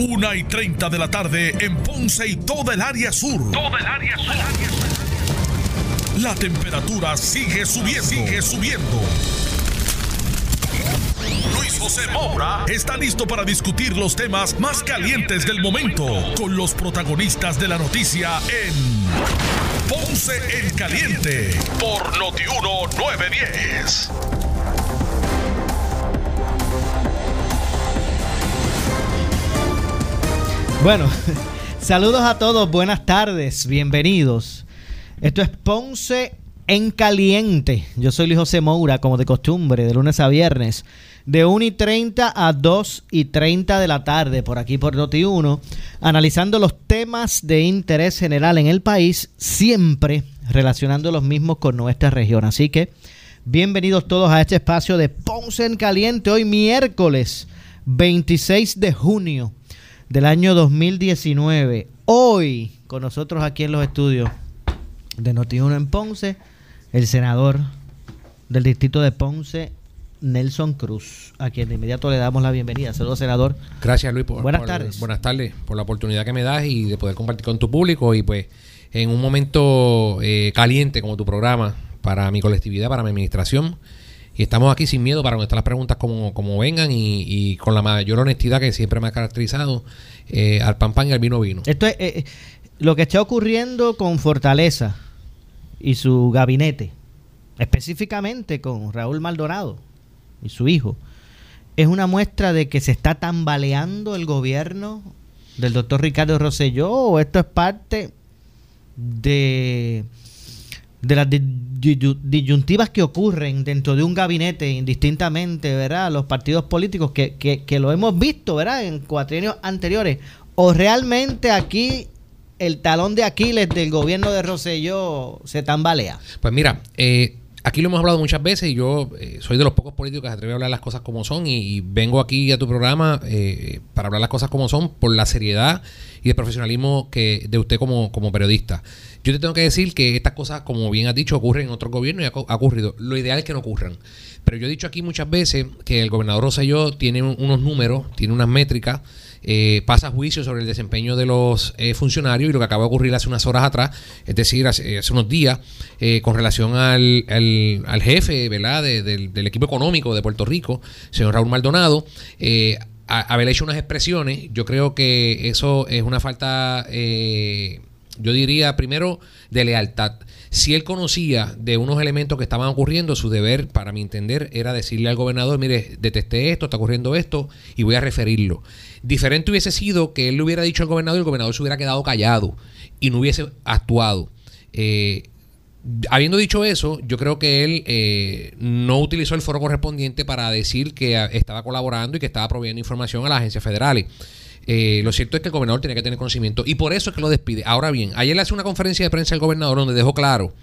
Una y 30 de la tarde en Ponce y toda el área sur. Toda el área sur. La temperatura sigue subiendo. Sigue subiendo. Luis José Moura está listo para discutir los temas más calientes del momento con los protagonistas de la noticia en Ponce en Caliente por Notiuno 910. Bueno, saludos a todos, buenas tardes, bienvenidos. Esto es Ponce en Caliente. Yo soy Luis José Moura, como de costumbre, de lunes a viernes, de 1 y 30 a 2 y 30 de la tarde, por aquí por Noti1, analizando los temas de interés general en el país, siempre relacionando los mismos con nuestra región. Así que, bienvenidos todos a este espacio de Ponce en Caliente, hoy miércoles 26 de junio del año 2019. Hoy, con nosotros aquí en los estudios de Noti1 en Ponce, el senador del distrito de Ponce, Nelson Cruz, a quien de inmediato le damos la bienvenida. Saludos, senador. Gracias, Luis. Por, buenas por- tardes. Buenas tardes, por la oportunidad que me das y de poder compartir con tu público y pues en un momento eh, caliente como tu programa para mi colectividad, para mi administración. Y estamos aquí sin miedo para contestar las preguntas como, como vengan y, y con la mayor honestidad que siempre me ha caracterizado eh, al pan pan y al vino vino. Esto es eh, eh, lo que está ocurriendo con Fortaleza y su gabinete, específicamente con Raúl Maldonado y su hijo, es una muestra de que se está tambaleando el gobierno del doctor Ricardo Rosselló o esto es parte de, de las disyuntivas que ocurren dentro de un gabinete indistintamente, ¿verdad? Los partidos políticos que, que, lo hemos visto, ¿verdad? En cuatrienios anteriores. O realmente aquí el talón de Aquiles del gobierno de Rosselló se tambalea. Pues mira, eh, aquí lo hemos hablado muchas veces y yo eh, soy de los pocos políticos que se atreve a hablar las cosas como son y, y vengo aquí a tu programa eh, para hablar las cosas como son por la seriedad y el profesionalismo que de usted como, como periodista. Yo te tengo que decir que estas cosas, como bien has dicho, ocurren en otros gobiernos y ha, ocurrido. Lo ideal es que no ocurran. Pero yo he dicho aquí muchas veces que el gobernador Rosselló tiene un- unos números, tiene unas métricas, eh, pasa juicio sobre el desempeño de los eh, funcionarios y lo que acaba de ocurrir hace unas horas atrás, es decir, hace, hace unos días, eh, con relación al, al- al jefe ¿verdad? De- del, equipo económico de Puerto Rico, señor Raúl Maldonado, eh, haber hecho unas expresiones, yo creo que eso es una falta, eh, yo diría, primero, de lealtad. Si él conocía de unos elementos que estaban ocurriendo, su deber, para mi entender, era decirle al gobernador, mire, detesté esto, está ocurriendo esto, y voy a referirlo. Diferente hubiese sido que él le hubiera dicho al gobernador y el gobernador se hubiera quedado callado y no hubiese actuado. Eh, Habiendo dicho eso, yo creo que él eh, no utilizó el foro correspondiente para decir que ah, estaba colaborando y que estaba proveyendo información a las agencias federales. Eh, lo cierto es que el gobernador tenía que tener conocimiento y por eso es que lo despide. Ahora bien, ayer le hace una conferencia de prensa al gobernador donde dejó claro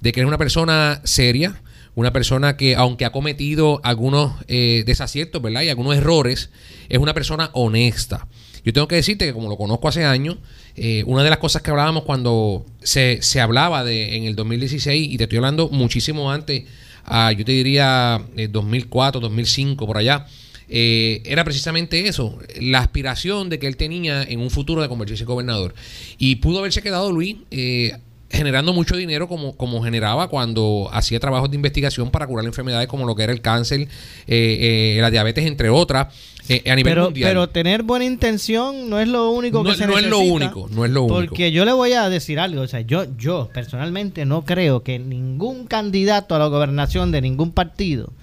de que es una persona seria, una persona que aunque ha cometido algunos eh, desaciertos, ¿verdad? Y algunos errores, es una persona honesta. Yo tengo que decirte que como lo conozco hace años, eh, una de las cosas que hablábamos cuando se, se hablaba de en el 2016, y te estoy hablando muchísimo antes, a, yo te diría eh, 2004, 2005, por allá, eh, era precisamente eso, la aspiración de que él tenía en un futuro de convertirse en gobernador. Y pudo haberse quedado Luis eh, generando mucho dinero como, como generaba cuando hacía trabajos de investigación para curar enfermedades como lo que era el cáncer, eh, eh, la diabetes, entre otras, eh, a nivel Pero, mundial. pero tener buena intención no es lo único No- que se no es lo necesita, único, no es lo único. Porque yo le voy a decir algo, o sea, yo, yo personalmente no creo que ningún candidato a la gobernación de ningún partido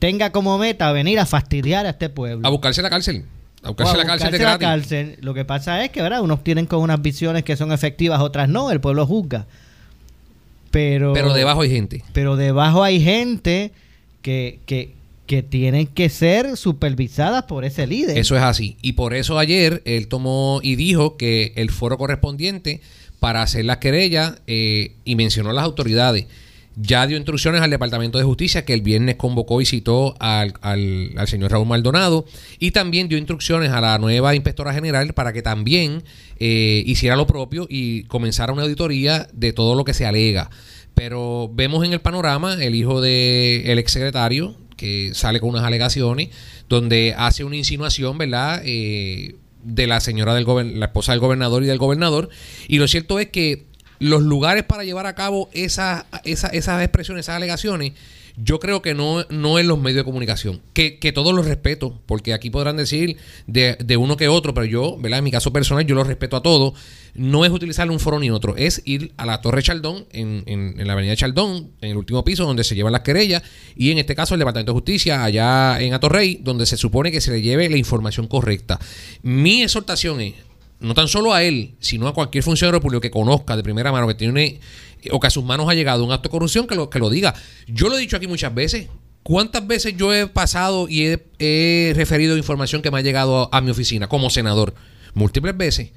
tenga como meta venir a fastidiar a este pueblo. a buscarse la cárcel. A buscarse a la cárcel de la. Lo que pasa es que, ¿verdad? Unos tienen con unas visiones que son efectivas, otras no. El pueblo juzga. Pero, Pero debajo hay gente. pero debajo hay gente que, que, que tienen que ser supervisadas por ese líder. Eso es así. Y por eso ayer él tomó y dijo que el foro correspondiente para hacer las querellas eh, y mencionó a las autoridades. Ya dio instrucciones al Departamento de Justicia que el viernes convocó y citó al, al- señor Raúl Maldonado y también dio instrucciones a la nueva inspectora general para que también eh, hiciera lo propio y comenzara una auditoría de todo lo que se alega. Pero vemos en el panorama el hijo del exsecretario que sale con unas alegaciones donde hace una insinuación, ¿verdad? Eh, de la señora del la esposa del gobernador y del gobernador. Y lo cierto es que los lugares para llevar a cabo esa, esas expresiones, esas alegaciones, yo creo que no, no en los medios de comunicación. Que, que todos los respeto, porque aquí podrán decir de, de, uno que otro, pero yo, ¿verdad? En mi caso personal, yo los respeto a todos. No es utilizar un foro ni otro, es ir a la Torre Chaldón, en, en, en la avenida Chaldón, en el último piso, donde se llevan las querellas, y en este caso el Departamento de Justicia, allá en Atorrey, donde se supone que se le lleve la información correcta. Mi exhortación es no tan solo a él, sino a cualquier funcionario público que conozca de primera mano que tiene o que a sus manos ha llegado un acto de corrupción, que lo, que lo diga. Yo lo he dicho aquí muchas veces. ¿Cuántas veces yo he pasado y he, referido información que me ha llegado a mi oficina como senador? Múltiples veces.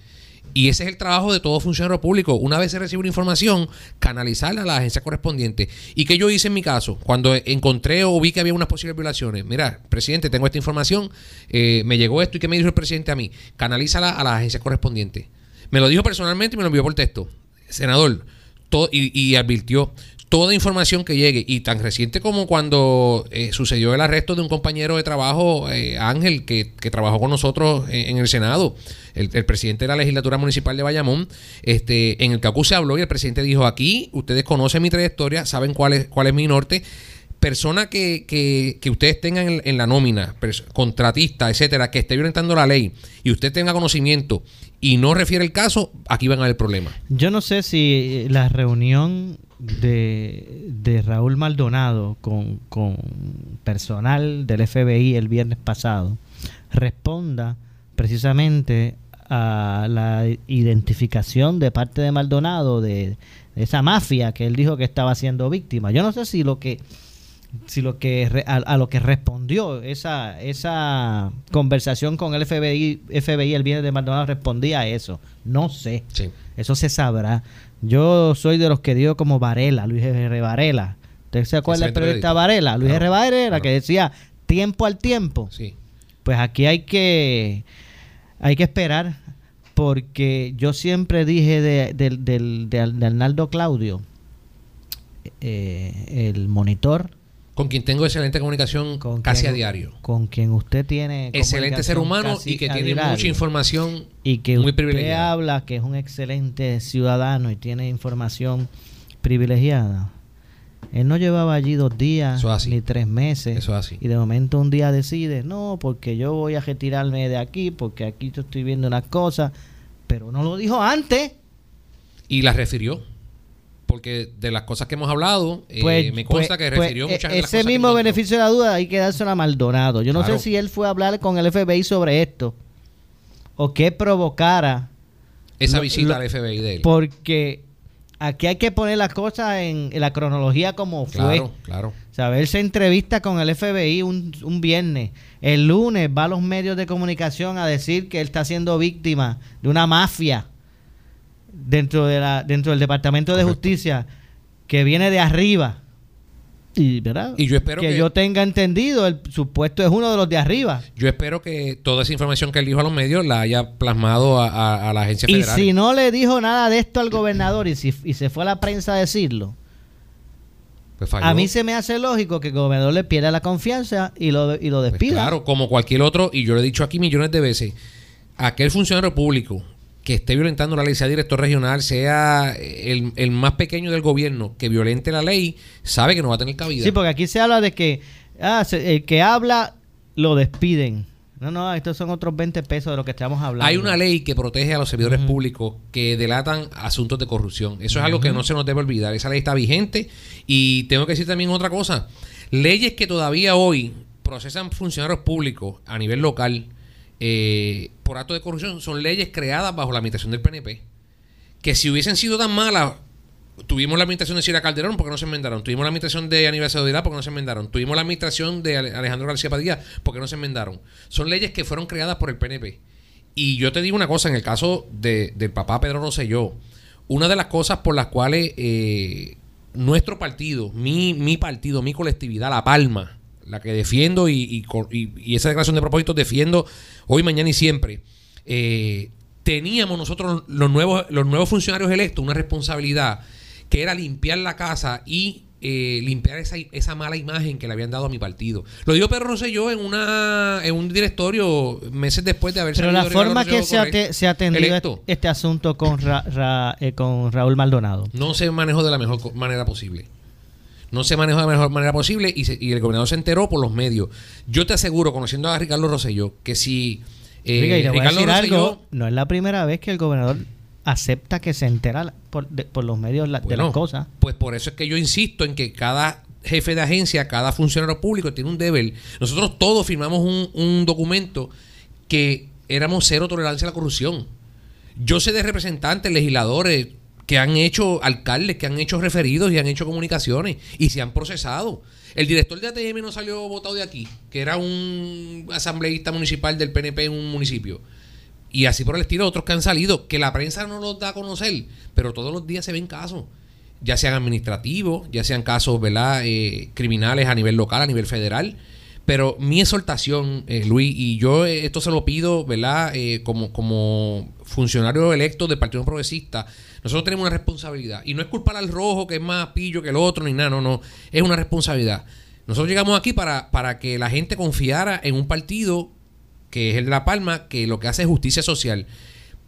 Y ese es el trabajo de todo funcionario público. Una vez se recibe una información, canalizarla a la agencia correspondiente. ¿Y qué yo hice en mi caso? Cuando encontré o vi que había unas posibles violaciones. Mira, presidente, tengo esta información, eh, me llegó esto y ¿qué me dijo el presidente a mí? Canalízala a la agencia correspondiente. Me lo dijo personalmente y me lo envió por texto. Senador, todo, y advirtió, toda información que llegue, y tan reciente como cuando eh, sucedió el arresto de un compañero de trabajo, eh, Ángel, que, trabajó con nosotros en, el Senado, el, presidente de la legislatura municipal de Bayamón, este, en el CACU se habló y el presidente dijo, aquí ustedes conocen mi trayectoria, saben cuál es, cuál es mi norte, persona que, que, ustedes tengan en, la nómina, contratista, etcétera, que esté violentando la ley y usted tenga conocimiento y no refiere el caso, aquí van a haber problemas. Yo no sé si la reunión de, Raúl Maldonado con, personal del FBI el viernes pasado responda precisamente a la identificación de parte de Maldonado de, esa mafia que él dijo que estaba siendo víctima. Yo no sé si lo que si lo que a, lo que respondió esa esa conversación con el FBI FBI el viernes de Maldonado respondía a eso. No sé. Eso se sabrá. Yo soy de los que dio como Varela, Luis R. Varela. ¿Usted se acuerda del periodista Varela? Luis R. Varela, que decía tiempo al tiempo. Sí. Pues aquí hay que, hay que esperar, porque yo siempre dije de, de Arnaldo Claudio, eh, el monitor, con quien tengo excelente comunicación casi a diario. Con quien usted tiene excelente ser humano y que tiene mucha información y que muy usted habla que es un excelente ciudadano y tiene información privilegiada. Él no llevaba allí dos días ni tres meses. Eso así. Y de momento un día decide, no, porque yo voy a retirarme de aquí, porque aquí yo estoy viendo unas cosas, pero no lo dijo antes. Y la refirió porque de las cosas que hemos hablado, eh, pues, me consta pues, que refirió pues, muchas de Ese mismo beneficio de la duda hay que dárselo a Maldonado. Yo no sé si él fue a hablar con el FBI sobre esto o qué provocara esa visita al FBI de él. Porque aquí hay que poner las cosas en, la cronología como fue. Claro, claro. O él se entrevista con el FBI un, un, viernes. El lunes va a los medios de comunicación a decir que él está siendo víctima de una mafia dentro de la dentro del Departamento de Justicia que viene de arriba. Y, ¿verdad? y yo espero que, yo tenga entendido, el supuesto es uno de los de arriba. Yo espero que toda esa información que él dijo a los medios la haya plasmado a, la agencia federal. Y si no le dijo nada de esto al gobernador y, si, y se fue a la prensa a decirlo, pues a mí se me hace lógico que el gobernador le pierda la confianza y lo, y lo pues despida. claro, como cualquier otro, y yo lo he dicho aquí millones de veces, aquel funcionario público que esté violentando la ley, sea director regional, sea el, más pequeño del gobierno que violente la ley, sabe que no va a tener cabida. Sí, porque aquí se habla de que ah, el que habla lo despiden. No, no, estos son otros 20 pesos de lo que estamos hablando. Hay una ley que protege a los servidores públicos que delatan asuntos de corrupción. Eso es algo que no se nos debe olvidar. Esa ley está vigente. Y tengo que decir también otra cosa. Leyes que todavía hoy procesan funcionarios públicos a nivel local eh, por acto de corrupción son leyes creadas bajo la administración del PNP. Que si hubiesen sido tan malas, tuvimos la administración de Cira Calderón porque no se enmendaron. Tuvimos la administración de Aníbal porque no se enmendaron. Tuvimos la administración de Alejandro García Padilla porque no se enmendaron. Son leyes que fueron creadas por el PNP. Y yo te digo una cosa, en el caso de, del papá Pedro Rosselló, una de las cosas por las cuales eh, nuestro partido, mi, mi partido, mi colectividad, La Palma, la que defiendo y, y, esa declaración de propósito defiendo hoy, mañana y siempre. Eh, teníamos nosotros los nuevos, los nuevos funcionarios electos una responsabilidad que era limpiar la casa y eh, limpiar esa, esa mala imagen que le habían dado a mi partido. Lo dijo Pedro Rosselló en una en un directorio meses después de haber Pero la forma que se, ha correcto, te- se ha atendido electo, este, asunto con, Ra- Ra- eh, con Raúl Maldonado. no se manejó de la mejor manera posible. No se manejó de la mejor manera posible y, se- y el gobernador se enteró por los medios. Yo te aseguro, conociendo a Ricardo Rosselló, que si eh, Oiga, y le voy a Ricardo decir Rosselló- algo, no es la primera vez que el gobernador acepta que se entera por, de- por los medios la- de las cosas. Pues por eso es que yo insisto en que cada jefe de agencia, cada funcionario público tiene un deber. Nosotros todos firmamos un, un documento que éramos cero tolerancia a la corrupción. Yo sé de representantes, legisladores que han hecho alcaldes, que han hecho referidos y han hecho comunicaciones y se han procesado. El director de ATM no salió votado de aquí, que era un asambleísta municipal del PNP en un municipio. Y así por el estilo, otros que han salido, que la prensa no los da a conocer, pero todos los días se ven casos, ya sean administrativos, ya sean casos ¿verdad? Eh, criminales a nivel local, a nivel federal. Pero mi exhortación, eh, Luis, y yo eh, esto se lo pido, ¿verdad? Eh, como, como funcionario electo del Partido Progresista, nosotros tenemos una responsabilidad. Y no es culpar al rojo, que es más pillo que el otro, ni nada, no, no. Es una responsabilidad. Nosotros llegamos aquí para, para que la gente confiara en un partido que es el de La Palma, que lo que hace es justicia social.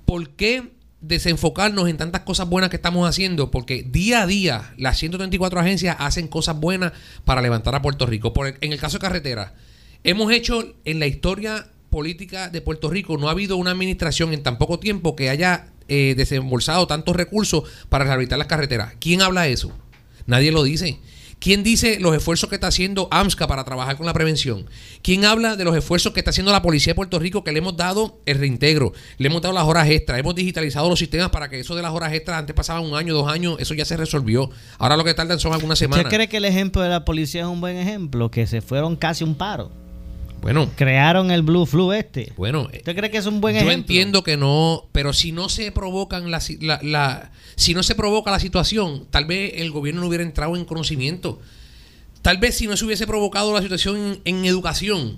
¿Por qué desenfocarnos en tantas cosas buenas que estamos haciendo? Porque día a día las 134 agencias hacen cosas buenas para levantar a Puerto Rico. Por en el caso de carretera, hemos hecho en la historia política de Puerto Rico, no ha habido una administración en tan poco tiempo que haya eh, desembolsado tantos recursos para rehabilitar las carreteras. ¿Quién habla eso? Nadie lo dice. ¿Quién dice los esfuerzos que está haciendo AMSCA para trabajar con la prevención? ¿Quién habla de los esfuerzos que está haciendo la Policía de Puerto Rico que le hemos dado el reintegro? Le hemos dado las horas extras, hemos digitalizado los sistemas para que eso de las horas extras antes pasaban un año, dos años, eso ya se resolvió. Ahora lo que tardan son algunas ¿Usted semanas. cree que el ejemplo de la policía es un buen ejemplo? Que se fueron casi un paro. Bueno, Crearon el Blue Flu este. bueno. ¿Usted cree que es un buen Yo ejemplo? entiendo que no, pero si no se provocan la, la- la- si no se provoca la situación, tal vez el gobierno no hubiera entrado en conocimiento. Tal vez si no se hubiese provocado la situación en, en educación,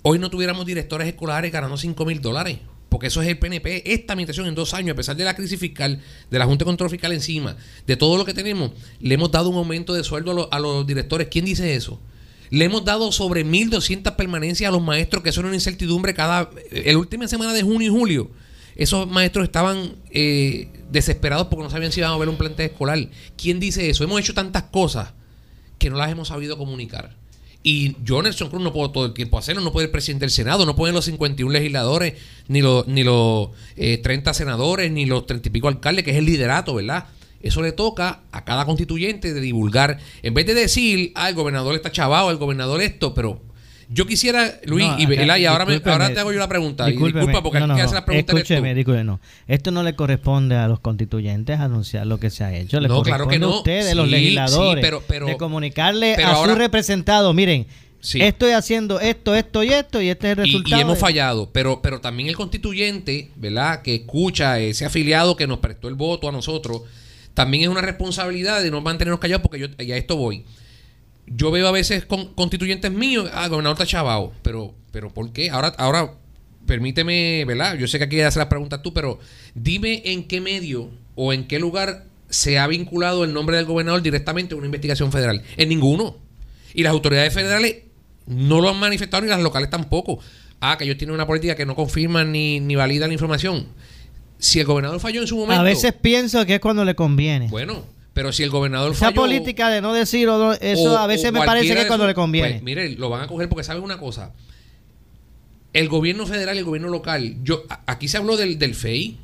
hoy no tuviéramos directores escolares ganando 5 mil dólares. Porque eso es el PNP. Esta administración en dos años, a pesar de la crisis fiscal, de la Junta de Control Fiscal encima, de todo lo que tenemos, le hemos dado un aumento de sueldo a, los- a los directores. ¿Quién dice eso? Le hemos dado sobre 1.200 permanencias a los maestros, que era una incertidumbre cada... En la última semana de junio y julio, esos maestros estaban eh, desesperados porque no sabían si iban a ver un plantel escolar. ¿Quién dice eso? Hemos hecho tantas cosas que no las hemos sabido comunicar. Y yo, Nelson Cruz, no puedo todo el tiempo hacerlo. No puede el presidente del Senado, no pueden los 51 legisladores, ni los, ni los eh, 30 senadores, ni los 30 y pico alcaldes, que es el liderato, ¿verdad? Eso le toca a cada constituyente de divulgar. En vez de decir, ah, el gobernador está chavado, el gobernador esto, pero yo quisiera, Luis, No, y, ahora, me- ahora te hago yo la pregunta. Y disculpa, porque No, no, que hacer no. la pregunta. Escúcheme, no. Esto no le corresponde a los constituyentes anunciar lo que se ha hecho. Le No, corresponde claro que no. a ustedes, los Sí, legisladores, sí, pero- pero- de comunicarle pero a ahora- sus representados, miren, Sí. estoy haciendo esto, esto y esto, y este es el Y- resultado. Y, hemos de- fallado, pero, pero también el constituyente, ¿verdad? Que escucha ese afiliado que nos prestó el voto a nosotros, también es una responsabilidad de no mantenernos callados porque yo ya a esto voy. Yo veo a veces con, constituyentes míos, ah, gobernador está chavado, pero, pero ¿por qué? Ahora, ahora, permíteme, ¿verdad? Yo sé que aquí hacer las preguntas tú, pero dime en qué medio o en qué lugar se ha vinculado el nombre del gobernador directamente a una investigación federal. En ninguno. Y las autoridades federales no lo han manifestado ni las locales tampoco. Ah, que ellos tienen una política que no confirman ni, ni validan la información. Si el gobernador falló en su momento. A veces pienso que es cuando le conviene. Bueno, pero si el gobernador Esa falló. política de no decir, o no- eso o- a veces me parece que es cuando le conviene. Pues, mire, lo van a coger porque saben una cosa. El gobierno federal y el gobierno local. yo Aquí se habló del, del FEI,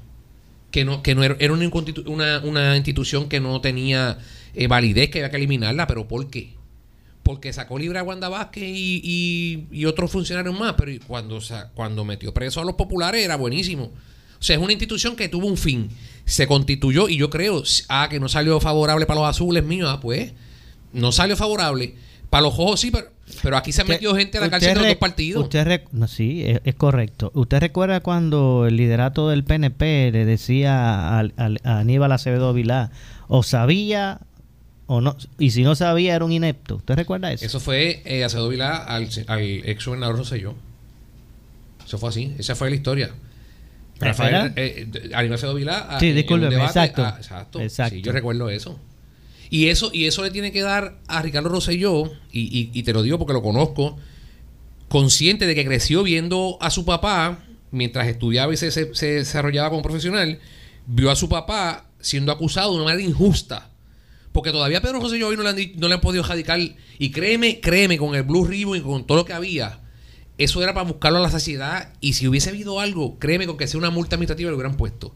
que no, que no era, era una, una, una institución que no tenía eh, validez, que había que eliminarla, pero ¿por qué? Porque sacó libre a Wanda Vázquez y, y, y otros funcionarios más, pero cuando, cuando metió preso a los populares era buenísimo. O sea, es una institución que tuvo un fin, se constituyó y yo creo, ah, que no salió favorable para los azules míos, ah, pues, no salió favorable. Para los ojos sí, pero, pero aquí se ha metido gente a la cárcel de los dos partidos. Usted no, sí, es, es correcto. ¿Usted recuerda cuando el liderato del PNP le decía a, Aníbal Acevedo Vilá, o sabía o no, y si no sabía era un inepto? ¿Usted recuerda eso? Eso fue eh, Acevedo Vilá al, al ex gobernador Rosselló. Eso fue así, esa fue la historia. Rafael, eh, eh, Aníbal Vilá. ah, Sí, discúlpeme, debate, exacto. ah, exacto. Exacto. Sí, yo recuerdo eso. Y eso, y eso le tiene que dar a Ricardo Rosselló, y, y, y te lo digo porque lo conozco, consciente de que creció viendo a su papá, mientras estudiaba y se, se- se desarrollaba como profesional, vio a su papá siendo acusado de una manera injusta. Porque todavía a Pedro Rosselló hoy no le han, no le han podido radicar. Y créeme, créeme, con el Blue Ribbon y con todo lo que había, eso era para buscarlo a la saciedad. Y si hubiese habido algo, créeme, con que sea una multa administrativa lo hubieran puesto.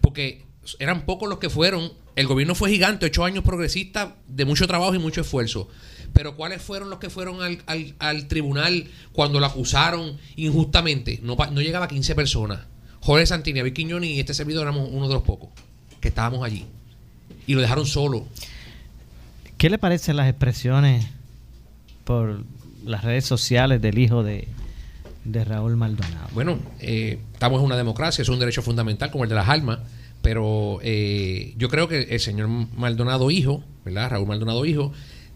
Porque eran pocos los que fueron. El gobierno fue gigante, ocho años progresista, de mucho trabajo y mucho esfuerzo. Pero ¿cuáles fueron los que fueron al, al- al tribunal cuando lo acusaron injustamente? No, no llegaba a 15 personas. Jorge Santini, David Quiñones y este servidor éramos uno de los pocos que estábamos allí. Y lo dejaron solo. ¿Qué le parecen las expresiones por las redes sociales del hijo de, de Raúl Maldonado? Bueno, eh, estamos en una democracia, es un derecho fundamental como el de las armas, pero eh, yo creo que el señor Maldonado hijo, ¿verdad? Raúl Maldonado hijo,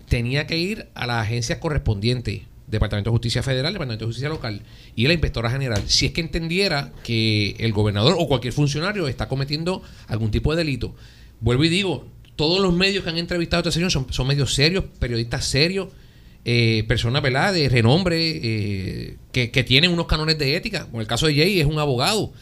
tenía que ir a las agencias correspondientes, Departamento de Justicia Federal, Departamento de Justicia Local y la Inspectora General, si es que entendiera que el gobernador o cualquier funcionario está cometiendo algún tipo de delito. Vuelvo y digo, todos los medios que han entrevistado a este señor son medios serios, periodistas serios, eh, personas ¿verdad? de renombre eh, que, que tienen unos canones de ética. Como el caso de Jay es un abogado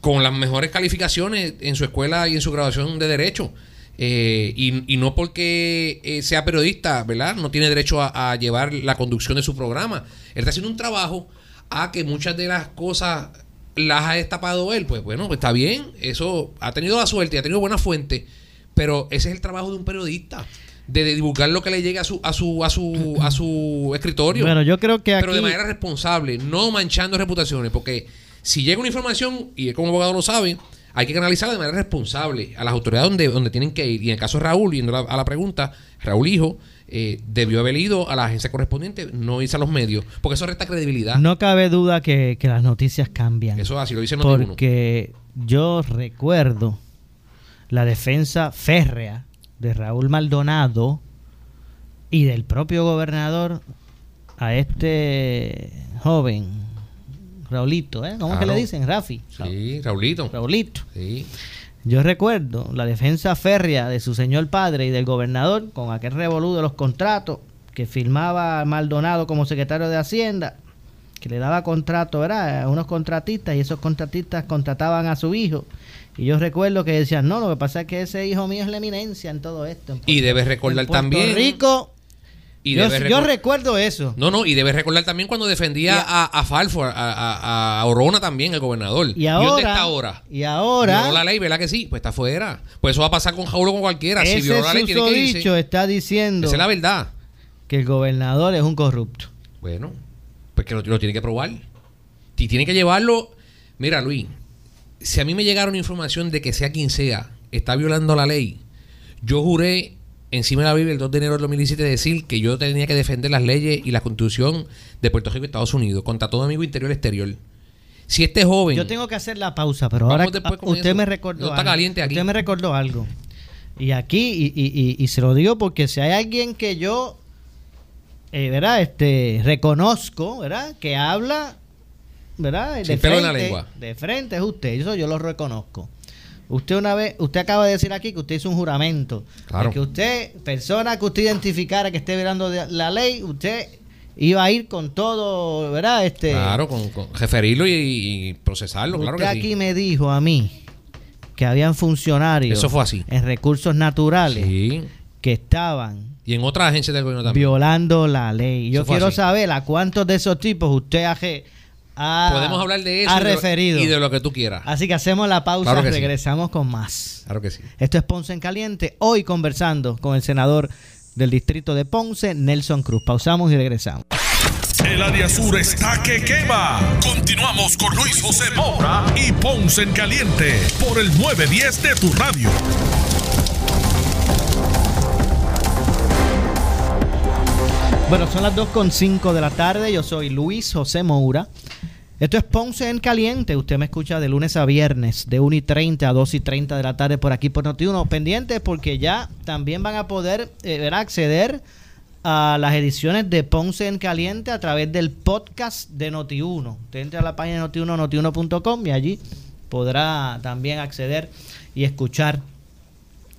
con las mejores calificaciones en su escuela y en su graduación de Derecho. Eh, y, y no porque eh, sea periodista, ¿verdad? No tiene derecho a, llevar la conducción de su programa. Él está haciendo un trabajo a que muchas de las cosas las ha destapado él. Pues bueno, pues está bien. Eso ha tenido la suerte y ha tenido buena fuente. Pero ese es el trabajo de un periodista. De, divulgar lo que le llegue a su, a su, a su, a su escritorio. Bueno, yo creo que aquí... Pero de manera responsable, no manchando reputaciones, porque si llega una información, y como abogado lo sabe, hay que analizarla de manera responsable a las autoridades donde, donde tienen que ir. Y en el caso de Raúl, yendo a la, pregunta, Raúl Hijo eh, debió haber ido a la agencia correspondiente, no irse a los medios, porque eso resta credibilidad. No cabe duda que, que las noticias cambian. Eso es así, lo dice porque yo recuerdo la defensa férrea de Raúl Maldonado y del propio gobernador a este joven Raulito, ¿eh? ¿Cómo es que le dicen? Rafi. Sí, Raulito. Raulito. Sí. Yo recuerdo la defensa férrea de su señor padre y del gobernador con aquel revolú de los contratos que firmaba Maldonado como secretario de Hacienda, que le daba contrato ¿verdad? a unos contratistas y esos contratistas contrataban a su hijo. Y yo recuerdo que decían, no, lo que pasa es que ese hijo mío es la eminencia en todo esto. En Y debes recordar en Puerto también- Rico, Y yo, recuerdo eso. No, no, y debes recordar también cuando defendía Y a- a, a Falfo, a, a, a Orona también, el gobernador. Y ahora, dónde está ahora? Y ahora, Violó la ley, ¿verdad que sí? Pues está fuera. Pues eso va a pasar con Jauro o con cualquiera. Si ese violó la ley, tiene que susodicho está diciendo Esa es la verdad. que el gobernador es un corrupto. Bueno, pues que lo, lo tiene que probar. Y tiene que llevarlo. Mira, Luis, si a mí me llegara una información de que sea quien sea, está violando la ley, yo juré encima de la Biblia el 2 de enero del 2017 decir que yo tenía que defender las leyes y la constitución de Puerto Rico y Estados Unidos contra todo amigo interior y exterior. Si este joven... Yo tengo que hacer la pausa, pero ahora usted me recordó No está algo. caliente aquí. Usted me recordó algo. Y aquí, y, y- y- y se lo digo porque si hay alguien que yo, eh, ¿verdad? Este, reconozco, ¿verdad? Que habla, ¿verdad? De Sin pelo en la frente, lengua. De frente es usted, eso yo lo reconozco. Usted una vez, usted acaba de decir aquí que usted hizo un juramento. Claro. De que usted, persona que usted identificara que esté violando la ley, usted iba a ir con todo, ¿verdad? Este, Claro, con, con referirlo y, y procesarlo, claro Usted que aquí sí. me dijo a mí que habían funcionarios Eso fue así. en recursos naturales Sí. que estaban Y en otras agencias del gobierno también. violando la ley. Yo quiero así. saber a cuántos de esos tipos usted ha, ha- Podemos hablar de eso ha y de lo- referido. y de lo que tú quieras. Así que hacemos la pausa Claro sí. regresamos con más. Claro que sí. Esto es Ponce en Caliente. Hoy conversando con el senador del distrito de Ponce, Nelson Cruz. Pausamos y regresamos. El área sur está que quema. Continuamos con Luis José Moura y Ponce en Caliente por el 910 de tu radio. Bueno, son las 2.5 de la tarde. Yo soy Luis José Moura. Esto es Ponce en Caliente. Usted me escucha de lunes a viernes, de 1 y 30 a 2 y 30 de la tarde por aquí por Noti1. Pendiente porque ya también van a poder eh, acceder a las ediciones de Ponce en Caliente a través del podcast de Noti1. Usted entra a la página de Noti1, notiuno.com y allí podrá también acceder y escuchar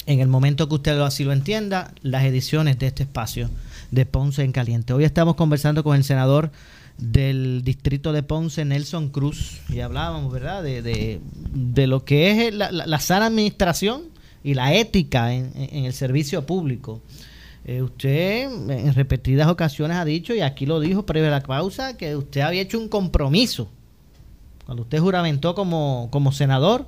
en el momento que usted así lo entienda, las ediciones de este espacio de Ponce en Caliente. Hoy estamos conversando con el senador del distrito de Ponce, Nelson Cruz, y hablábamos, ¿verdad?, de, de, lo que es la, sana administración y la ética en, el servicio público. Eh, usted en repetidas ocasiones ha dicho, y aquí lo dijo previo a la pausa, que usted había hecho un compromiso, cuando usted juramentó como, como senador,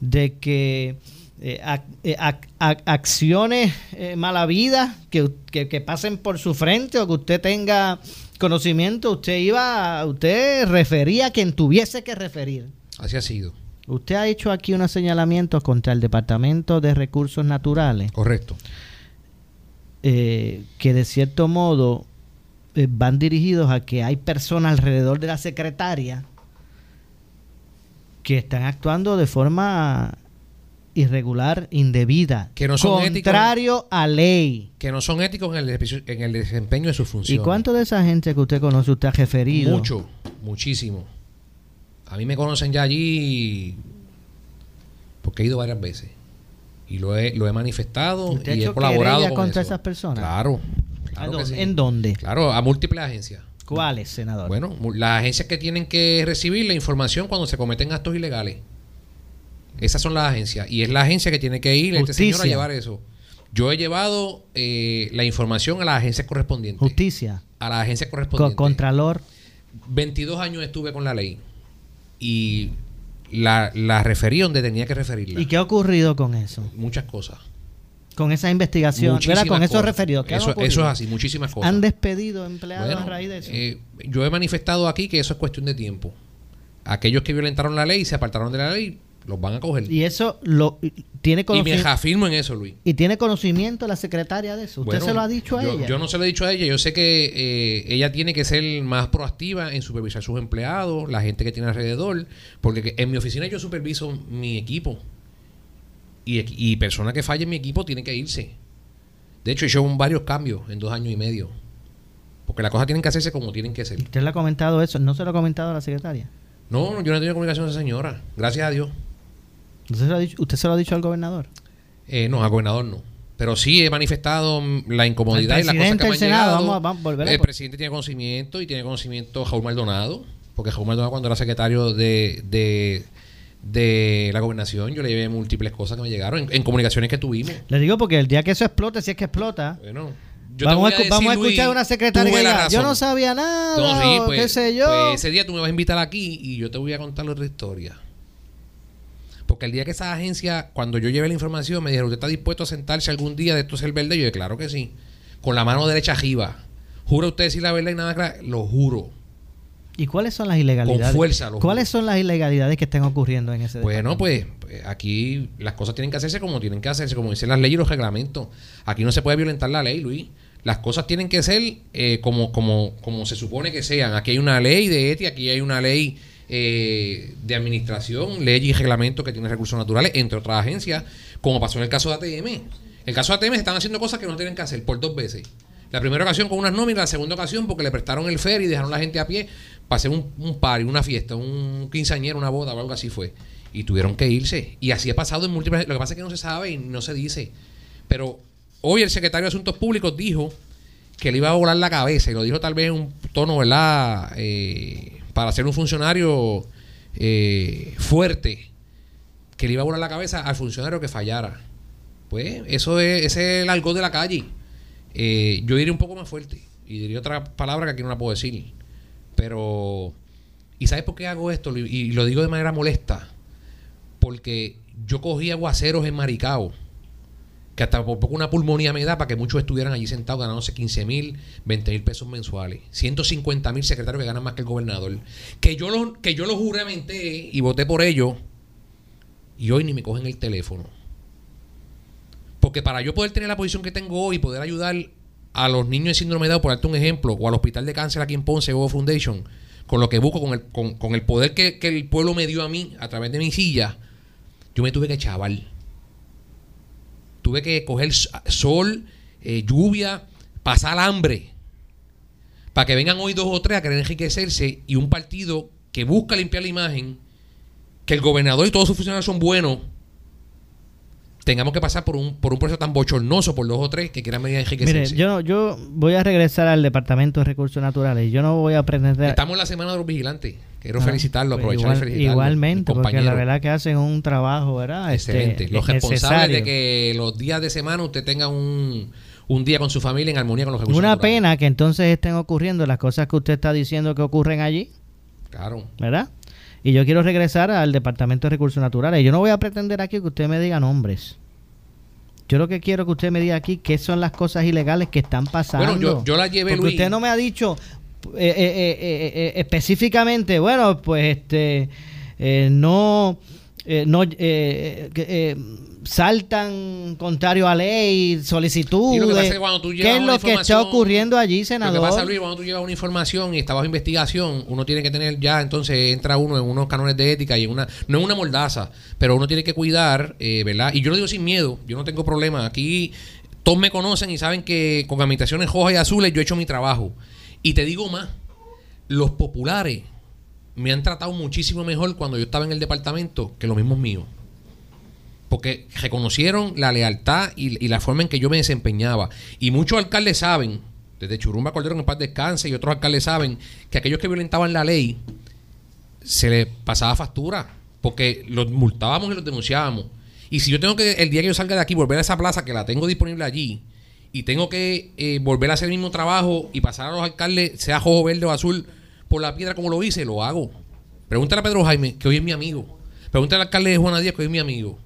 de que eh, eh, acciones eh, malavidas que, que, pasen por su frente o que usted tenga conocimiento, usted iba, usted refería a quien tuviese que referir. Así ha sido. Usted ha hecho aquí unos señalamientos contra el Departamento de Recursos Naturales. Correcto. que de cierto modo van dirigidos a que hay personas alrededor de la secretaria que están actuando de forma irregular, indebida, que no son contrario a ley. Que no son éticos en el, en el desempeño de su función. ¿Y cuánto de esa gente que usted conoce usted ha referido? Mucho, muchísimo. A mí me conocen ya allí porque he ido varias veces. Y lo he, lo he manifestado y he colaborado contra esas personas? Claro. ¿En dónde? Claro, a múltiples agencias. ¿Cuáles, senador? Bueno, las agencias que tienen que recibir la información cuando se cometen actos ilegales. Esas son las agencias. Y es la agencia que tiene que ir este señor a llevar eso. Yo he llevado eh, la información a las agencias correspondientes. Justicia. A las agencias correspondientes. Contralor. 22 años estuve con la ley. Y la, la referí donde tenía que referirla. ¿Y qué ha ocurrido con eso? Muchas cosas. Con esa investigación, Con esos referidos. Eso, eso, es así, muchísimas cosas. ¿Han despedido empleados a raíz de eso? Eh, yo he manifestado aquí que eso es cuestión de tiempo. Aquellos que violentaron la ley y se apartaron de la ley los van a coger. Y eso lo tiene conocimiento. Y me afirmo en eso, Luis. ¿Y tiene conocimiento la secretaria de eso? ¿Usted se lo ha dicho a ella? Yo no se lo he dicho a ella. Yo sé que eh, ella tiene que ser más proactiva en supervisar sus empleados, la gente que tiene alrededor. Porque en mi oficina yo superviso mi equipo. Y, y persona que falle en mi equipo tiene que irse. De hecho, he hecho varios cambios en dos años y medio. Porque las cosas tienen que hacerse como tienen que ser. ¿Usted le ha comentado eso? ¿No se lo ha comentado a la secretaria? No, yo no he tenido comunicación con esa señora. Gracias a Dios. ¿Usted se lo ha dicho, ¿usted se lo ha dicho al gobernador? Eh, no, al gobernador no. Pero sí he manifestado la incomodidad y las cosas que me han Senado, Vamos a, volver el presidente tiene conocimiento y tiene conocimiento Jaúl Maldonado, porque Jaúl Maldonado cuando era secretario de, de, la gobernación, yo le llevé múltiples cosas que me llegaron en, comunicaciones que tuvimos. Le digo porque el día que eso explote, si es que explota, bueno, vamos, a, vamos a, escuchar a una secretaria yo no sabía nada, pues, qué sé yo. Pues ese día tú me vas a invitar aquí y yo te voy a contar otra historia. Porque el día que esa agencia, cuando yo llevé la información, me dijeron, ¿usted está dispuesto a sentarse algún día de esto ser verdad? Y yo dije, claro que sí. Con la mano derecha arriba. ¿Jura usted decir la verdad y nada claro? Lo juro. ¿Y cuáles son las ilegalidades? Con fuerza. ¿Cuáles son las ilegalidades que están ocurriendo en ese Bueno, pues, pues, aquí las cosas tienen que hacerse como tienen que hacerse, como dicen las leyes y los reglamentos. Aquí no se puede violentar la ley, Luis. Las cosas tienen que ser eh, como, como, como se supone que sean. Aquí hay una ley de ética, aquí hay una ley eh, de administración, leyes y reglamentos que tienen recursos naturales, entre otras agencias, como pasó en el caso de ATM. El caso de ATM están haciendo cosas que no tienen que hacer por dos veces. La primera ocasión con unas nóminas, la segunda ocasión porque le prestaron el fer y dejaron a la gente a pie para hacer un, un party, una fiesta, un quinceañero, una boda o algo así fue. Y tuvieron que irse. Y así ha pasado en múltiples... Lo que pasa es que no se sabe y no se dice. Pero hoy el secretario de Asuntos Públicos dijo que le iba a volar la cabeza y lo dijo tal vez en un tono, ¿verdad? Eh, para ser un funcionario eh, fuerte, que le iba a volar la cabeza al funcionario que fallara. Pues eso es, ese es el algo de la calle. Eh, yo diría un poco más fuerte y diría otra palabra que aquí no la puedo decir. Pero, ¿y sabes por qué hago esto? Y lo digo de manera molesta. Porque yo cogí aguaceros en Maricao que hasta poco una pulmonía me da para que muchos estuvieran allí sentados ganándose 15 mil, 20 mil pesos mensuales. 150 mil secretarios que ganan más que el gobernador. Que yo lo, que yo lo juramenté y voté por ello y hoy ni me cogen el teléfono. Porque para yo poder tener la posición que tengo hoy y poder ayudar a los niños de síndrome de Down, por darte un ejemplo, o al Hospital de Cáncer aquí en Ponce, o Foundation, con lo que busco, con el, con, el poder que, que el pueblo me dio a mí a través de mi silla, yo me tuve que chaval tuve que coger sol, eh, lluvia, pasar hambre, para que vengan hoy dos o tres a querer enriquecerse y un partido que busca limpiar la imagen, que el gobernador y todos sus funcionarios son buenos, tengamos que pasar por un, por un proceso tan bochornoso por dos o tres que quieran venir a Mire, enriquecerse. yo, yo voy a regresar al Departamento de Recursos Naturales. Yo no voy a pretender... Estamos en la semana de los vigilantes. Quiero Ah, felicitarlo, pues aprovechar igual- y felicitarlo. Igualmente, porque la verdad que hacen un trabajo, ¿verdad? Este, Excelente. Los es responsables de que los días de semana usted tenga un, un día con su familia en armonía con los recursos Una naturales. pena que entonces estén ocurriendo las cosas que usted está diciendo que ocurren allí, Claro. ¿verdad? Y yo quiero regresar al Departamento de Recursos Naturales. Yo no voy a pretender aquí que usted me diga nombres. Yo lo que quiero que usted me diga aquí qué son las cosas ilegales que están pasando. Bueno, yo- yo la llevé, Porque Luis. usted no me ha dicho eh, eh, eh, eh, eh, específicamente, bueno, pues este eh, no eh, no eh, eh, saltan contrario a ley, solicitudes. Lo que pasa es que cuando tú ¿Qué es lo que está ocurriendo allí, Lo que senador? pasa, Luis, cuando tú llevas una información y está bajo investigación, uno tiene que tener ya, entonces entra uno en unos cánones de ética y en una, no en una mordaza, pero uno tiene que cuidar, eh, ¿verdad? Y yo lo digo sin miedo, yo no tengo problema. Aquí todos me conocen y saben que con habitaciones rojas y azules yo he hecho mi trabajo. Y te digo más, los populares me han tratado muchísimo mejor cuando yo estaba en el departamento que los mismos míos. Porque reconocieron la lealtad y, la forma en que yo me desempeñaba. Y muchos alcaldes saben, desde Churumba Cordero en paz descanse y otros alcaldes saben, que aquellos que violentaban la ley se les pasaba factura. Porque los multábamos y los denunciábamos. Y si yo tengo que, el día que yo salga de aquí, volver a esa plaza que la tengo disponible allí, y tengo que eh, volver a hacer el mismo trabajo y pasar a los alcaldes, sea rojo, verde o azul, por la piedra como lo hice, lo hago. Pregúntale a Pedro Jaime, que hoy es mi amigo. Pregúntale al alcalde de Juana Díaz, que hoy es mi amigo.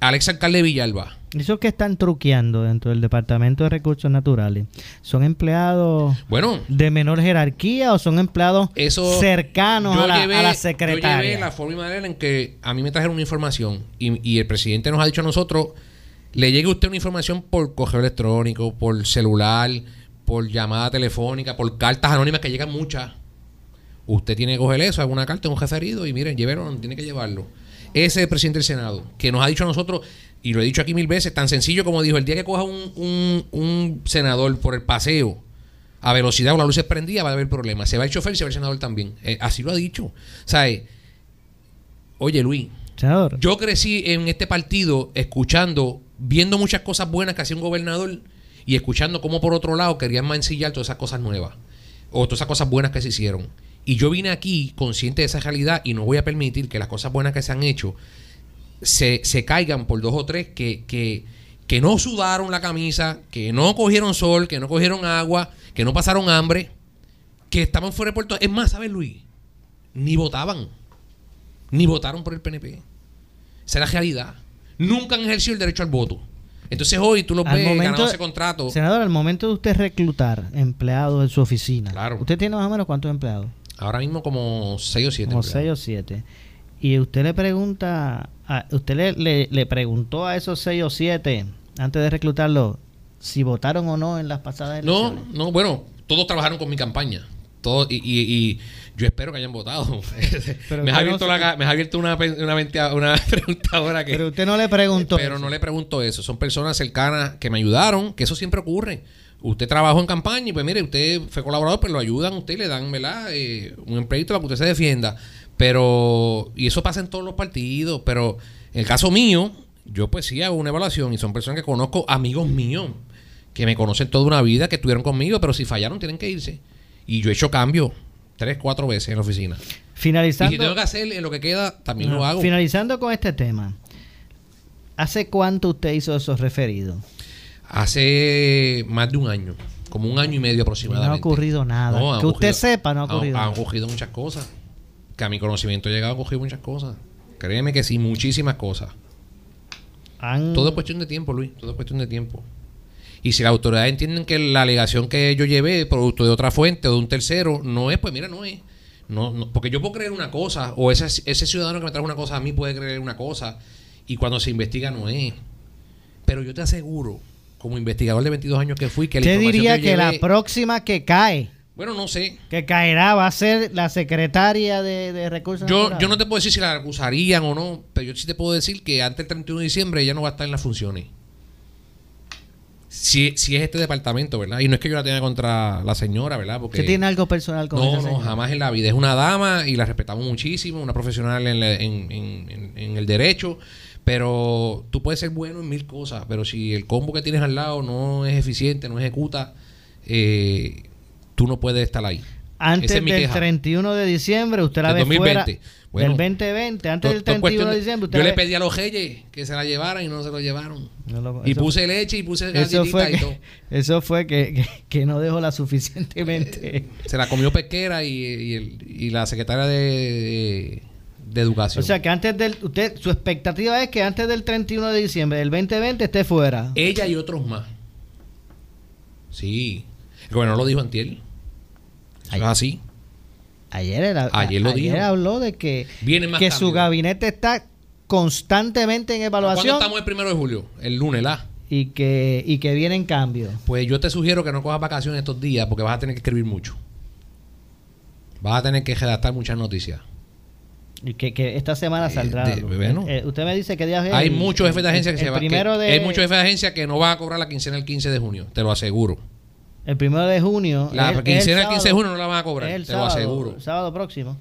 Al ex alcalde de Villalba. Esos que están truqueando dentro del Departamento de Recursos Naturales, ¿son empleados Bueno, de menor jerarquía o son empleados eso. cercanos a la, llevé- a la Yo secretaria? llevé la forma y manera en que a mí me trajeron una información y, y el presidente nos ha dicho a nosotros: le llegue a usted una información por correo electrónico, por celular, por llamada telefónica, por cartas anónimas que llegan muchas. Usted tiene que coger eso, alguna carta, un referido y miren, llévelo, tiene que llevarlo. Ese es el presidente del Senado, que nos ha dicho a nosotros, y lo he dicho aquí mil veces, tan sencillo como dijo, el día que coja un, un- un senador por el paseo a velocidad con las luces prendidas va a haber problemas. Se va el chofer y se va el senador también. Eh, así lo ha dicho. O sea, eh, oye Luis, Senador, yo crecí en este partido escuchando, viendo muchas cosas buenas que hacía un gobernador y escuchando cómo por otro lado querían mancillar todas esas cosas nuevas o todas esas cosas buenas que se hicieron. Y yo vine aquí consciente de esa realidad y no voy a permitir que las cosas buenas que se han hecho se, se caigan por dos o tres que, que, que no sudaron la camisa, que no cogieron sol, que no cogieron agua, que no pasaron hambre, que estaban fuera de Puerto. Es más, ¿sabes, Luis? Ni votaban. Ni votaron por el PNP. Esa es la realidad. Nunca han ejercido el derecho al voto. Entonces hoy tú los al ves momento, ese contrato. senador, al momento de usted reclutar empleados en su oficina, Claro. ¿usted tiene más o menos cuántos empleados? Ahora mismo como 6 o 7. Como seis o siete. Y usted le pregunta, a- usted le, le, le preguntó a esos seis o siete, antes de reclutarlo, si votaron o no en las pasadas No, elecciones. no, bueno, todos trabajaron con mi campaña. Todos, y, y- y yo espero que hayan votado. Me, has abierto no la se- me has abierto una, una, ventea- una pregunta ahora que... Pero usted no le preguntó. Pero eso. no le pregunto eso. Son personas cercanas que me ayudaron, que eso siempre ocurre. Usted trabajó en campaña y pues mire, usted fue colaborador, pero lo ayudan usted y le dan, ¿verdad? Eh, un empleito para que usted se defienda. Pero, y eso pasa en todos los partidos, pero en el caso mío, yo pues sí hago una evaluación y son personas que conozco, amigos míos, que me conocen toda una vida, que estuvieron conmigo, pero si fallaron tienen que irse. Y yo he hecho cambio tres, cuatro veces en la oficina. Y Finalizando, si tengo que hacer en lo que queda, también lo hago. finalizando con este tema, ¿hace cuánto usted hizo esos referidos? Hace más de un año, como un año y medio No ha aproximadamente. ocurrido nada. No, han que usted sepa, no ha han- ocurrido Han, nada. ocurrido muchas cosas. Que a mi conocimiento he llegado a ocurrir muchas cosas. Créeme que sí, muchísimas cosas. Han- Todo es cuestión de tiempo, Luis. Todo es cuestión de tiempo. Y si las autoridades entienden que la alegación que yo llevé, producto de otra fuente o de un tercero, no es, pues mira, no es. No, no- porque yo puedo creer una cosa, o ese, ese ciudadano que me trae una cosa a mí puede creer una cosa, y cuando se investiga no es. Pero yo te aseguro, como investigador de 22 años que fui, que la información diría yo que la próxima que cae, Bueno, no sé. que caerá, va a ser la secretaria de, de Recursos Yo, Naturales. yo no te puedo decir si la acusarían o no, pero yo sí te puedo decir que antes del 31 de diciembre ella no va a estar en las funciones. Si, si es este departamento, ¿verdad? Y no es que yo la tenga contra la señora, ¿verdad? Porque ¿Usted tiene algo personal con no, esa no, jamás en la vida. Es una dama y la respetamos muchísimo, una profesional en, la- en- en- en- en el derecho, Pero tú puedes ser bueno en mil cosas, pero si el combo que tienes al lado no es eficiente, no ejecuta, eh, tú no puedes estar ahí. Antes es del queja. 31 de diciembre, usted la ve 2020. fuera. Bueno, del 2020, antes del to- 31 cuestión de diciembre, usted Yo le pedí a los reyes que se la llevaran y no se lo llevaron. No lo- y puse leche y puse Eso fue, y que, todo. eso fue que, que- que no dejó la suficientemente. Se la comió pesquera y, y el- y la secretaria de, de, de educación. O sea que antes del. usted Su expectativa es que antes del 31 de diciembre del 2020 esté fuera. Ella y otros más. Sí. El gobernador lo dijo antier. Eso es así. Ayer, era, Ayer lo dijo. habló de que, más que su gabinete está constantemente en ¿Cuándo evaluación estamos el primero de julio? El lunes, ¿la? y que, y que vienen cambios. Pues yo te sugiero que no cojas vacaciones estos días porque vas a tener que escribir mucho. Vas a tener que redactar muchas noticias. Que, que esta semana Eh, saldrá. de- bueno. Eh, usted me dice que día es Hay el- muchos jefes de agencia que el se va, primero que- de, hay muchos jefes de agencia que no van a cobrar la quincena el 15 de junio, te lo aseguro. El primero de junio. La el quincena el 15 de junio no la van a cobrar, te lo aseguro. el sábado próximo.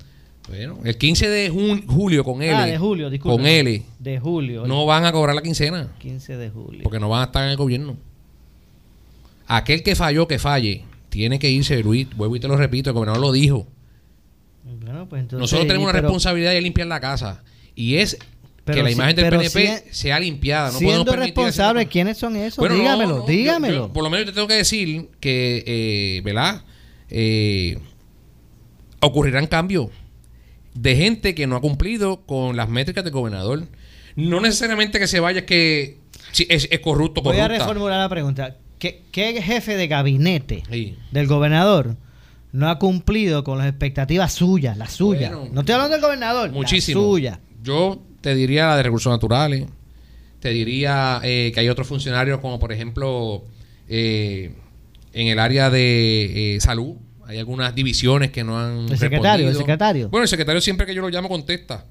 Bueno, el 15 de jun- julio con L. ah, de julio, disculpe. Con L. De julio. No van a cobrar la quincena 15 de julio. porque no van a estar en el gobierno. Aquel que falló, que falle, tiene que irse, Luis. Vuelvo y te lo repito, el gobernador lo dijo. Bueno, pues entonces, Nosotros tenemos una pero responsabilidad de limpiar la casa. Y es Pero que la si- imagen del PNP si- sea limpiada. No Siendo responsable, ¿quiénes son esos? Bueno, dígamelo, no, dígamelo. yo por lo menos te tengo que decir que, eh, ¿verdad? Eh, ocurrirán cambios de gente que no ha cumplido con las métricas del gobernador. No necesariamente que se vaya que si es, es corrupto, Voy a reformular la pregunta. ¿Qué, qué jefe de gabinete Sí. del gobernador no ha cumplido con las expectativas suyas, las suyas? Bueno, no estoy hablando del gobernador, Muchísimo. las suyas. Yo te diría la de recursos naturales. Te diría eh, que hay otros funcionarios como por ejemplo eh, en el área de eh, salud. Hay algunas divisiones que no han El secretario, el secretario. Bueno, el secretario siempre que yo lo llamo contesta.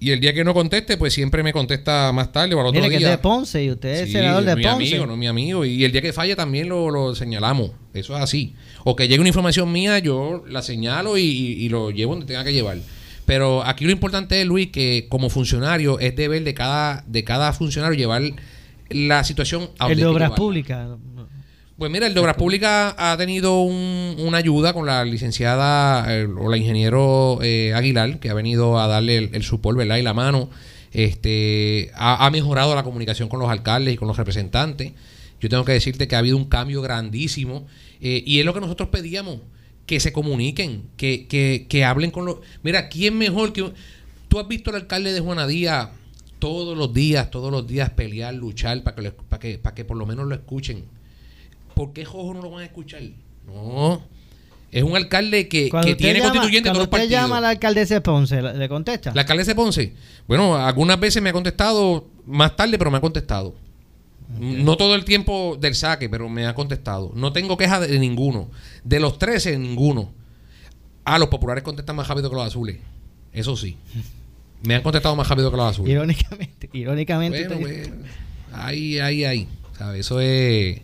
Y el día que no conteste, pues siempre me contesta más tarde o al otro Mire que es día. de Ponce y usted es Sí, senador de mi Ponce. amigo, no mi amigo. Y el día que falle también lo, lo señalamos. Eso es así. O que llegue una información mía, yo la señalo y, y- y lo llevo donde tenga que llevar. Pero aquí lo importante es, Luis, que como funcionario es deber de cada, de cada funcionario llevar la situación a el de Obras. Públicas. Pues mira, el de Obras Públicas ha tenido un- una ayuda con la licenciada eh, o la ingeniero eh, Aguilar, que ha venido a darle el, el ¿verdad? Y la mano. Este, ha, ha mejorado la comunicación con los alcaldes y con los representantes. Yo tengo que decirte que ha habido un cambio grandísimo. eh, y es lo que nosotros pedíamos, que se comuniquen, que, que, que hablen con los... Mira, ¿quién mejor que... Tú has visto al alcalde de Juana Díaz todos los días, todos los días pelear, luchar para que, lo- para que, para que por lo menos lo escuchen. ¿Por qué Jojo no lo van a escuchar? No. Es un alcalde que, que tiene llama- constituyente Cuando usted llama a la alcaldesa de Ponce, ¿le contesta? La alcaldesa de Ponce. Bueno, algunas veces me ha contestado más tarde, pero me ha contestado. No todo el tiempo del saque, pero me ha contestado. No tengo queja de ninguno. De los 13, ninguno. Ah, los populares contestan más rápido que los azules. Eso sí. Me han contestado más rápido que los azules. Irónicamente, irónicamente. Bueno, pues, ahí, ahí, ahí. ¿Sabes? Eso es.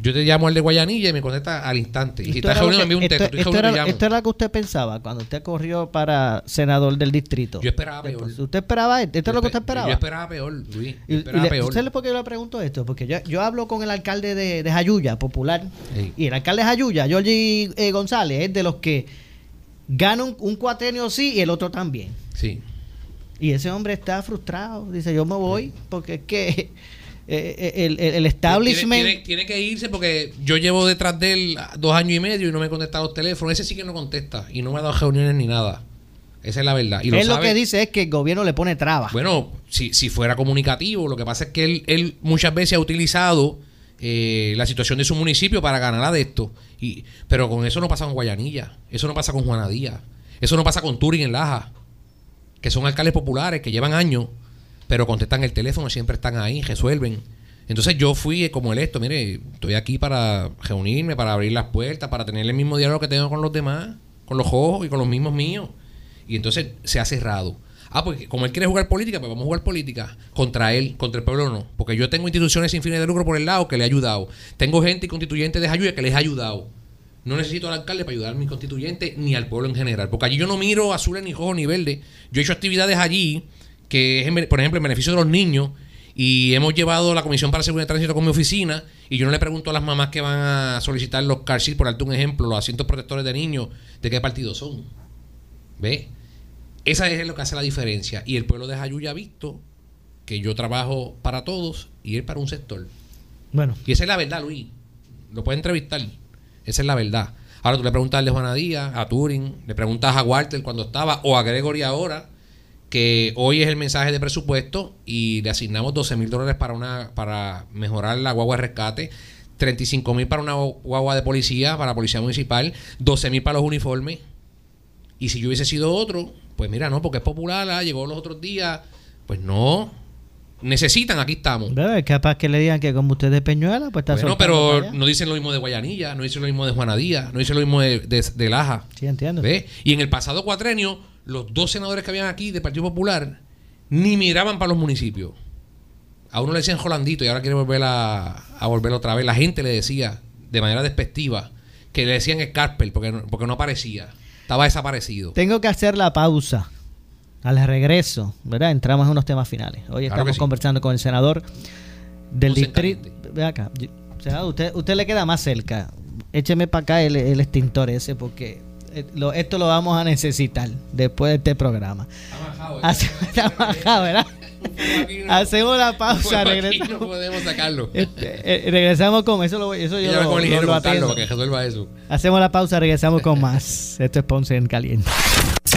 Yo te llamo al de Guayanilla y me contesta al instante. Y si estás reunido, me que- envía un texto. Esto era- esto era lo que usted pensaba cuando usted corrió para senador del distrito. Yo esperaba peor. ¿Usted esperaba esto? ¿Esto es lo que usted Yo esperaba? esperaba peor, Luis. Yo Y- y esperaba peor. ¿Usted por qué yo le pregunto esto? Porque yo, yo hablo con el alcalde de, de Jayuya, popular, Sí. y el alcalde de Jayuya, Georgie eh, González, es de los que gana un, un cuatrenio sí y el otro también. Sí. Y ese hombre está frustrado. Dice, yo me voy porque es que eh, el, el- establishment... Tiene, tiene- tiene que irse porque yo llevo detrás de él dos años y medio y no me contesta los teléfonos. Ese sí que no contesta y no me ha dado reuniones ni nada. Esa es la verdad. Y lo él lo que dice es que el gobierno le pone trabas. Bueno, si, si fuera comunicativo, lo que pasa es que él, él muchas veces ha utilizado eh, la situación de su municipio para ganar de esto. Y, pero con eso no pasa con Guayanilla, eso no pasa con Juana Díaz, eso no pasa con Turing en Laja, que son alcaldes populares que llevan años, pero contestan el teléfono, siempre están ahí, resuelven. Entonces yo fui como electo, mire, estoy aquí para reunirme, para abrir las puertas, para tener el mismo diálogo que tengo con los demás, con los ojos y con los mismos míos. Y entonces se ha cerrado. Ah, pues como él quiere jugar política, pues vamos a jugar política contra él, contra el pueblo no. Porque yo tengo instituciones sin fines de lucro por el lado que le he ayudado. Tengo gente y constituyentes de Jayuya que les ha ayudado. No necesito al alcalde para ayudar a mi constituyente ni al pueblo en general. Porque allí yo no miro azules, ni rojo, ni verde. Yo he hecho actividades allí que es, por ejemplo, en beneficio de los niños, y hemos llevado la Comisión para la Seguridad de Tránsito con mi oficina, y yo no le pregunto a las mamás que van a solicitar los car por darte un ejemplo, los asientos protectores de niños, de qué partido son. ¿Ve? Esa es lo que hace la diferencia. Y el pueblo de Jayuya ha visto que yo trabajo para todos y él para un sector. Bueno. Y esa es la verdad, Luis. Lo puedes entrevistar. Esa es la verdad. Ahora tú le preguntas a Juana Díaz, a Turing, le preguntas a Walter cuando estaba, o a Gregory ahora, que hoy es el mensaje de presupuesto y le asignamos 12 mil dólares para, una, para mejorar la guagua de rescate, 35 mil para una guagua de policía, para la policía municipal, 12 mil para los uniformes. Y si yo hubiese sido otro, pues mira, no, porque es popular, ah, llegó los otros días, pues no, necesitan, aquí estamos. Es capaz que le digan que como usted es Peñuela, pues está Bueno, pero no dicen lo mismo de Guayanilla, no dicen lo mismo de Juana Díaz, no dicen lo mismo de, de, Laja. Sí, entiendo. Y en el pasado cuatrenio, los dos senadores que habían aquí del Partido Popular ni miraban para los municipios. A uno le decían Jolandito y ahora quiere volver a, a volver otra vez. La gente le decía de manera despectiva que le decían Scarpel porque, porque no aparecía. Estaba desaparecido. Tengo que hacer la pausa al regreso, ¿verdad? Entramos en unos temas finales. Hoy estamos conversando con el senador del distrito. Ve acá, senador, usted, usted le queda más cerca. Écheme para acá el, extintor ese porque esto lo vamos a necesitar después de este programa. Está bajado, ¿verdad? Hacemos la pausa, regresamos. No podemos sacarlo. Este, eh, regresamos con eso. Lo, eso yo lo, lo, que resuelva eso. Hacemos la pausa, regresamos con más. Esto es Ponce en Caliente.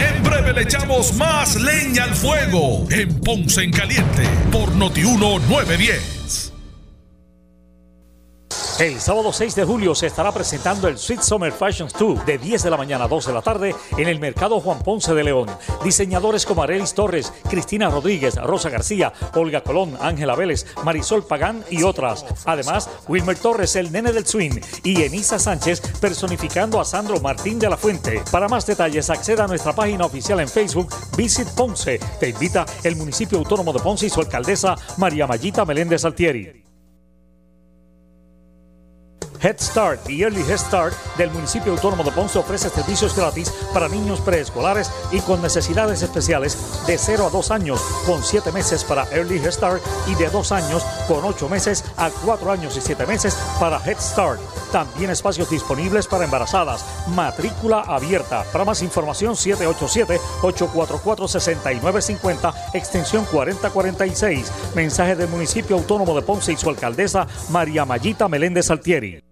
En breve le echamos más leña al fuego en Ponce en Caliente por Notiuno 910. El sábado 6 de julio se estará presentando el Sweet Summer Fashion Tour de 10 de la mañana a 2 de la tarde en el Mercado Juan Ponce de León. Diseñadores como Arelis Torres, Cristina Rodríguez, Rosa García, Olga Colón, Ángela Vélez, Marisol Pagán y otras. Además, Wilmer Torres, el nene del swing, y Enisa Sánchez personificando a Sandro Martín de la Fuente. Para más detalles, acceda a nuestra página oficial en Facebook, Visit Ponce. Te invita el municipio autónomo de Ponce y su alcaldesa María Mayita Meléndez Altieri. Head Start y Early Head Start del municipio autónomo de Ponce ofrece servicios gratis para niños preescolares y con necesidades especiales de 0 a 2 años, con 7 meses para Early Head Start y de 2 años con 8 meses a 4 años y 7 meses para Head Start. También espacios disponibles para embarazadas. Matrícula abierta. Para más información, 787-844-6950, extensión 4046. Mensaje del municipio autónomo de Ponce y su alcaldesa, María Mayita Meléndez Altieri.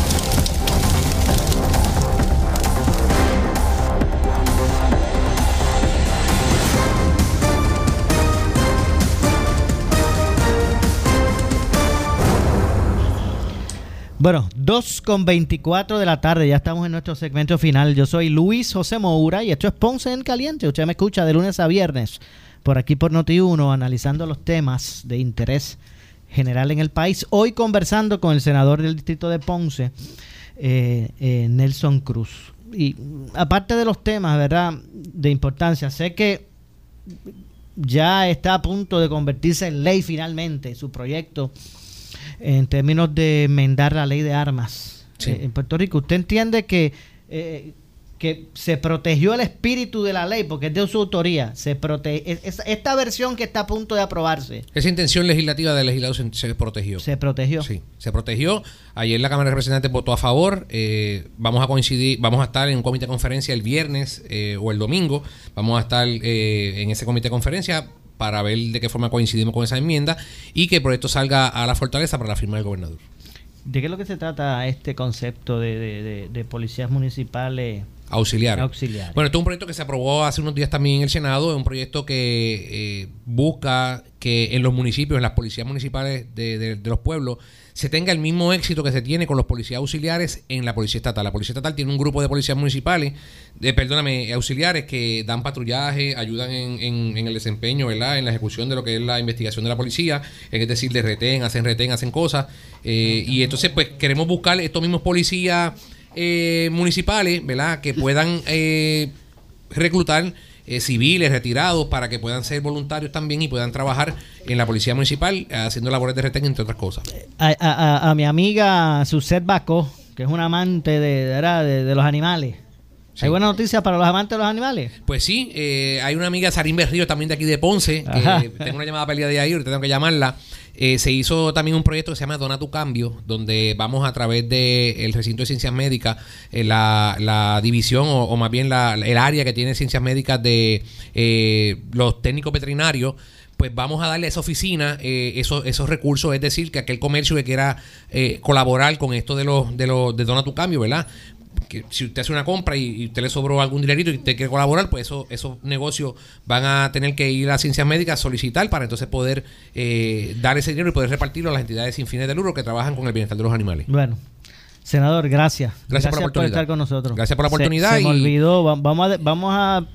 Bueno, 2 con 24 de la tarde, ya estamos en nuestro segmento final. Yo soy Luis José Moura y esto es Ponce en Caliente. Usted me escucha de lunes a viernes por aquí por Noti1 analizando los temas de interés general en el país. Hoy conversando con el senador del distrito de Ponce, eh, eh, Nelson Cruz. Y aparte de los temas, ¿verdad? De importancia, sé que ya está a punto de convertirse en ley finalmente su proyecto en términos de enmendar la ley de armas eh, en Puerto Rico. ¿Usted entiende que, eh, que se protegió el espíritu de la ley porque es de su autoría? Se protege, esta versión que está a punto de aprobarse. Esa intención legislativa del legislador se, protegió. Se protegió. Sí, se protegió. Ayer la Cámara de Representantes votó a favor. Eh, vamos a coincidir, vamos a estar en un comité de conferencia el viernes o el domingo. Vamos a estar en ese comité de conferencia para ver de qué forma coincidimos con esa enmienda y que el proyecto salga a la fortaleza para la firma del gobernador. ¿De qué es lo que se trata este concepto de, policías municipales? Auxiliares. Bueno, esto es un proyecto que se aprobó hace unos días también en el Senado. Es un proyecto que eh, busca que en los municipios, en las policías municipales de los pueblos, se tenga el mismo éxito que se tiene con los policías auxiliares en la policía estatal. La policía estatal tiene un grupo de policías municipales, de, perdóname, auxiliares que dan patrullaje, ayudan en, en, el desempeño, ¿verdad? En la ejecución de lo que es la investigación de la policía, es decir, de retén, hacen retén, hacen cosas. Eh, y entonces, pues queremos buscar estos mismos policías eh, municipales, ¿verdad? Que puedan eh, reclutar eh, civiles retirados para que puedan ser voluntarios también y puedan trabajar en la policía municipal haciendo labores de retén, entre otras cosas. A, mi amiga Suset Baco, que es una amante de, de, de los animales. ¿Hay buena noticia para los amantes de los animales? Pues sí, eh, hay una amiga, Sarín Berrío, también de aquí de Ponce, que tengo una llamada pelea de ahí, ahorita tengo que llamarla. Eh, se hizo también un proyecto que se llama Dona tu Cambio, donde vamos a través del recinto de ciencias médicas, eh, la, división o, más bien la, el área que tiene ciencias médicas de los técnicos veterinarios, pues vamos a darle a esa oficina esos, esos recursos, es decir, que aquel comercio que quiera colaborar con esto de los de los de Dona tu Cambio, ¿verdad? Que si usted hace una compra y, usted le sobró algún dinerito y usted quiere colaborar, pues eso, esos negocios van a tener que ir a ciencias médicas a solicitar para entonces poder eh, dar ese dinero y poder repartirlo a las entidades sin fines de lucro que trabajan con el bienestar de los animales. Bueno. Senador, gracias. Gracias, por, estar con nosotros. Gracias por la oportunidad. Se, me olvidó. Vamos a, vamos a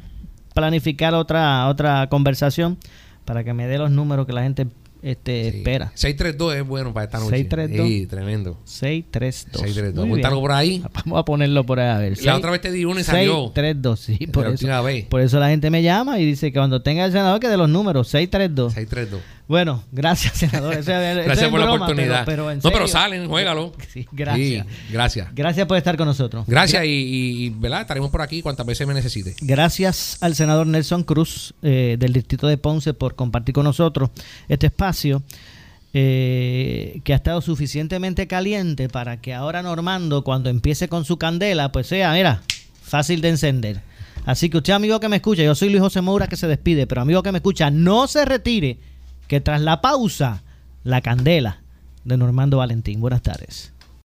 planificar otra, otra conversación para que me dé los números que la gente este, espera. 632 es bueno para esta noche. 632. Sí, tremendo. 632. 632. algo por ahí? Vamos a ponerlo por ahí a ver. La otra vez te di uno y salió. 632, sí. Por eso, por eso la gente me llama y dice que cuando tenga el senador que de los números, 632. 632. Bueno, gracias, senador. gracias por la oportunidad. Pero, no, pero salen, juégalo. Sí, gracias. gracias. Gracias por estar con nosotros. Gracias y, ¿verdad? estaremos por aquí cuantas veces me necesite. Gracias al senador Nelson Cruz eh, del Distrito de Ponce por compartir con nosotros este espacio. Eh, que ha estado suficientemente caliente para que ahora Normando, cuando empiece con su candela, pues sea, mira, fácil de encender. Así que usted, amigo que me escucha, yo soy Luis José Moura que se despide, pero amigo que me escucha, no se retire que tras la pausa, la candela de Normando Valentín. Buenas tardes.